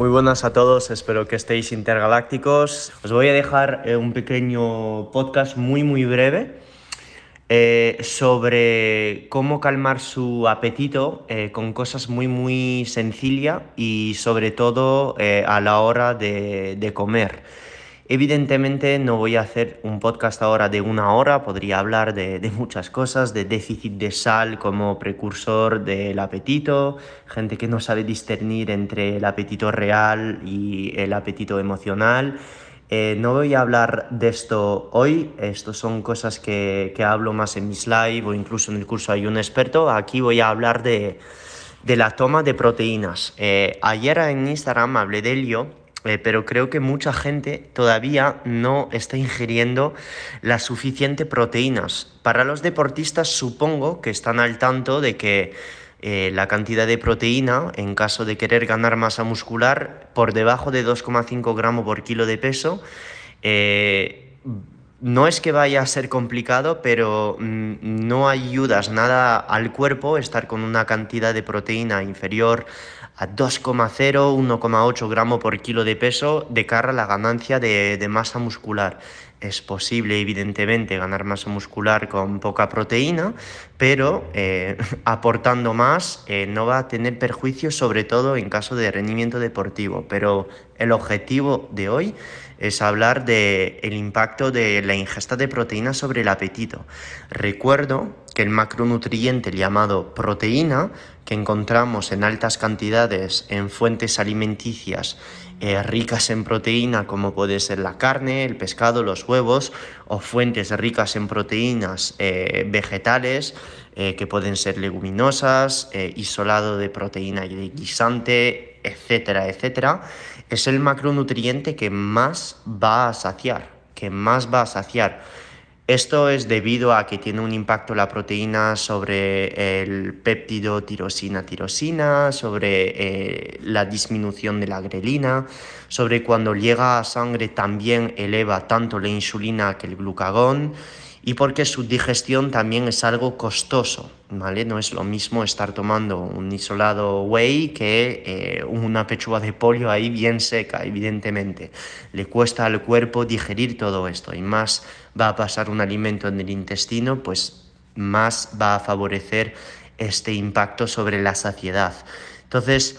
Muy buenas a todos, espero que estéis intergalácticos. Os voy a dejar eh, un pequeño podcast muy muy breve eh, sobre cómo calmar su apetito eh, con cosas muy muy sencillas y sobre todo a la hora de, de comer. Evidentemente no voy a hacer un podcast ahora de una hora, podría hablar de, muchas cosas, de déficit de sal como precursor del apetito, gente que no sabe discernir entre el apetito real y el apetito emocional. Eh, no voy a hablar de esto hoy, esto son cosas que, hablo más en mis live o incluso en el curso hay un experto. Aquí voy a hablar de, la toma de proteínas. Eh, ayer en Instagram hablé de ello eh, pero creo que mucha gente todavía no está ingiriendo las suficientes proteínas. Para los deportistas supongo que están al tanto de que eh, la cantidad de proteína, en caso de querer ganar masa muscular, por debajo de 2,5 gramos por kilo de peso, eh, no es que vaya a ser complicado, pero mm, no ayudas nada al cuerpo estar con una cantidad de proteína inferior a 2,0, 1,8 gramos por kilo de peso de cara a la ganancia de, masa muscular. Es posible, evidentemente, ganar masa muscular con poca proteína, pero eh, aportando más eh, no va a tener perjuicio, sobre todo en caso de rendimiento deportivo. Pero el objetivo de hoy es hablar del el impacto de la ingesta de proteína sobre el apetito. Recuerdo que el macronutriente llamado proteína, que encontramos en altas cantidades en fuentes alimenticias eh, ricas en proteína, como puede ser la carne, el pescado, los huevos, o fuentes ricas en proteínas eh, vegetales, eh, que pueden ser leguminosas, isolado de proteína y de guisante, etcétera, etcétera, es el macronutriente que más va a saciar, que más va a saciar. Esto es debido a que tiene un impacto la proteína sobre el péptido tirosina-tirosina, sobre eh, la disminución de la grelina, sobre cuando llega a sangre también eleva tanto la insulina que el glucagón y porque su digestión también es algo costoso, ¿vale? No es lo mismo estar tomando un isolado whey que eh, una pechuga de pollo ahí bien seca, evidentemente. Le cuesta al cuerpo digerir todo esto y más va a pasar un alimento en el intestino, pues más va a favorecer este impacto sobre la saciedad. Entonces,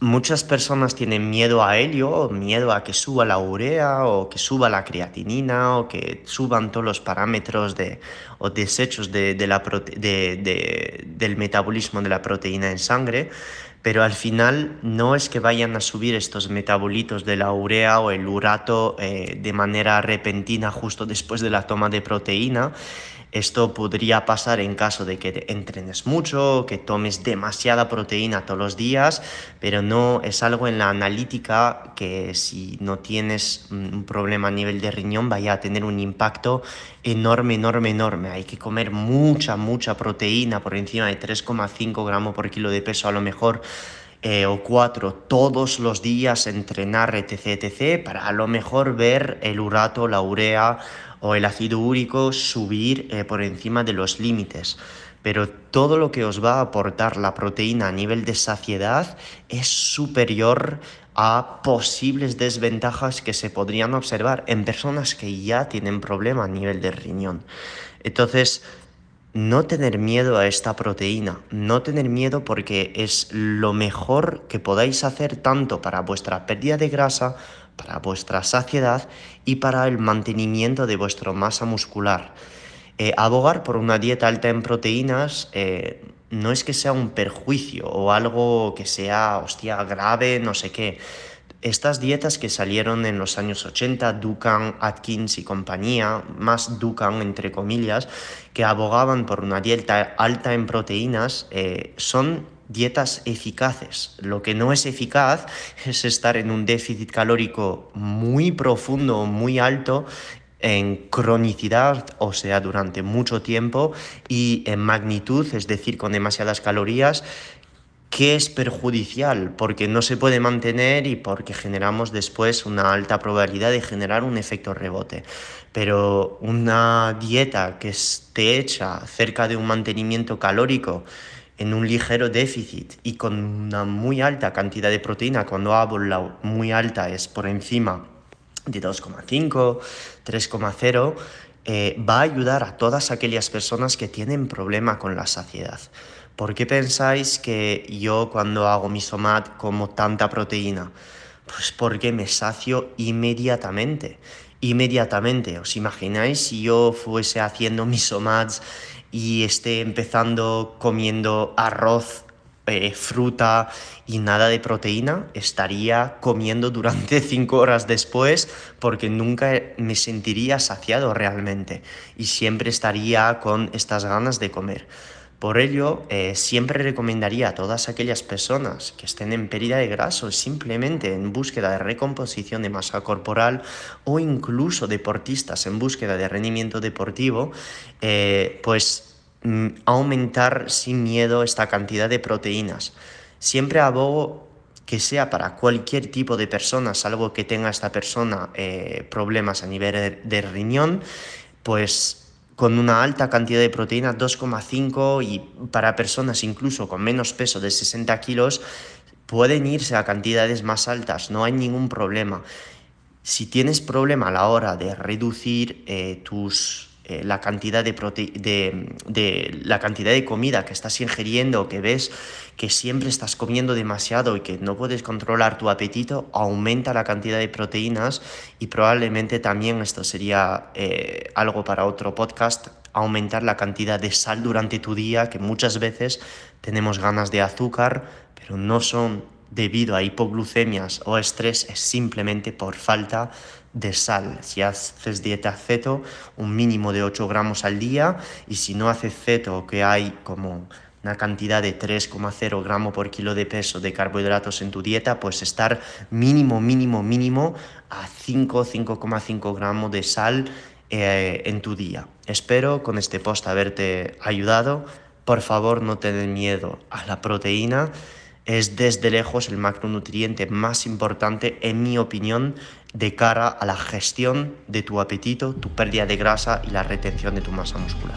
Muchas personas tienen miedo a helio, miedo a que suba la urea o que suba la creatinina o que suban todos los parámetros de, o desechos de, del metabolismo de la proteína en sangre, pero al final no es que vayan a subir estos metabolitos de la urea o el urato eh, de manera repentina justo después de la toma de proteína, esto podría pasar en caso de que entrenes mucho, que tomes demasiada proteína todos los días, pero no es algo en la analítica que si no tienes un problema a nivel de riñón vaya a tener un impacto enorme, enorme, enorme. Hay que comer mucha, mucha proteína por encima de 3,5 gramos por kilo de peso a lo mejor. Eh, o 4 todos los días entrenar etc etc para a lo mejor ver el urato la urea o el ácido úrico subir eh, por encima de los límites. Pero todo lo que os va a aportar la proteína a nivel de saciedad es superior a posibles desventajas que se podrían observar en personas que ya tienen problema a nivel de riñón. Entonces, no tener miedo a esta proteína, no tener miedo porque es lo mejor que podáis hacer tanto para vuestra pérdida de grasa, para vuestra saciedad y para el mantenimiento de vuestra masa muscular. Eh, abogar por una dieta alta en proteínas eh, no es que sea un perjuicio o algo que sea, hostia, grave, no sé qué. Estas dietas que salieron en los años 80, Dukan, Atkins y compañía, más Dukan entre comillas, que abogaban por una dieta alta en proteínas, eh, son dietas eficaces. Lo que no es eficaz es estar en un déficit calórico muy profundo, muy alto en cronicidad, o sea, durante mucho tiempo, y en magnitud, es decir, con demasiadas calorías, que es perjudicial porque no se puede mantener y porque generamos después una alta probabilidad de generar un efecto rebote. Pero una dieta que esté hecha cerca de un mantenimiento calórico en un ligero déficit y con una muy alta cantidad de proteína, cuando hablo muy alta es por encima de 2,5, 3,0, eh, va a ayudar a todas aquellas personas que tienen problema con la saciedad. ¿Por qué pensáis que yo cuando hago mi somat como tanta proteína? Pues porque me sacio inmediatamente. Inmediatamente. ¿Os imagináis si yo fuese haciendo mis somats y esté empezando comiendo arroz, eh, fruta y nada de proteína, estaría comiendo durante cinco horas después porque nunca me sentiría saciado realmente y siempre estaría con estas ganas de comer. Por ello, eh, siempre recomendaría a todas aquellas personas que estén en pérdida de grasa simplemente en búsqueda de recomposición de masa corporal o incluso deportistas en búsqueda de rendimiento deportivo, eh, pues mm, aumentar sin miedo esta cantidad de proteínas. Siempre abogo que sea para cualquier tipo de persona, salvo que tenga esta persona eh, problemas a nivel de riñón, pues con una alta cantidad de proteína, 2,5 y para personas incluso con menos peso de 60 kilos, pueden irse a cantidades más altas, no hay ningún problema. Si tienes problema a la hora de reducir eh, tus eh, la, cantidad de, de, la cantidad de comida que estás ingiriendo, que ves que siempre estás comiendo demasiado y que no puedes controlar tu apetito, aumenta la cantidad de proteínas y probablemente también esto sería eh, algo para otro podcast, aumentar la cantidad de sal durante tu día, que muchas veces tenemos ganas de azúcar, pero no son debido a hipoglucemias o estrés, es simplemente por falta de sal. Si haces dieta ceto, un mínimo de 8 gramos al día y si no haces ceto, que hay como una cantidad de 3,0 gramos por kilo de peso de carbohidratos en tu dieta, pues estar mínimo, mínimo, mínimo a 5, 5,5 gramos de sal eh, en tu día. Espero con este post haberte ayudado. Por favor, no te den miedo a la proteína es desde lejos el macronutriente más importante, en mi opinión, de cara a la gestión de tu apetito, tu pérdida de grasa y la retención de tu masa muscular.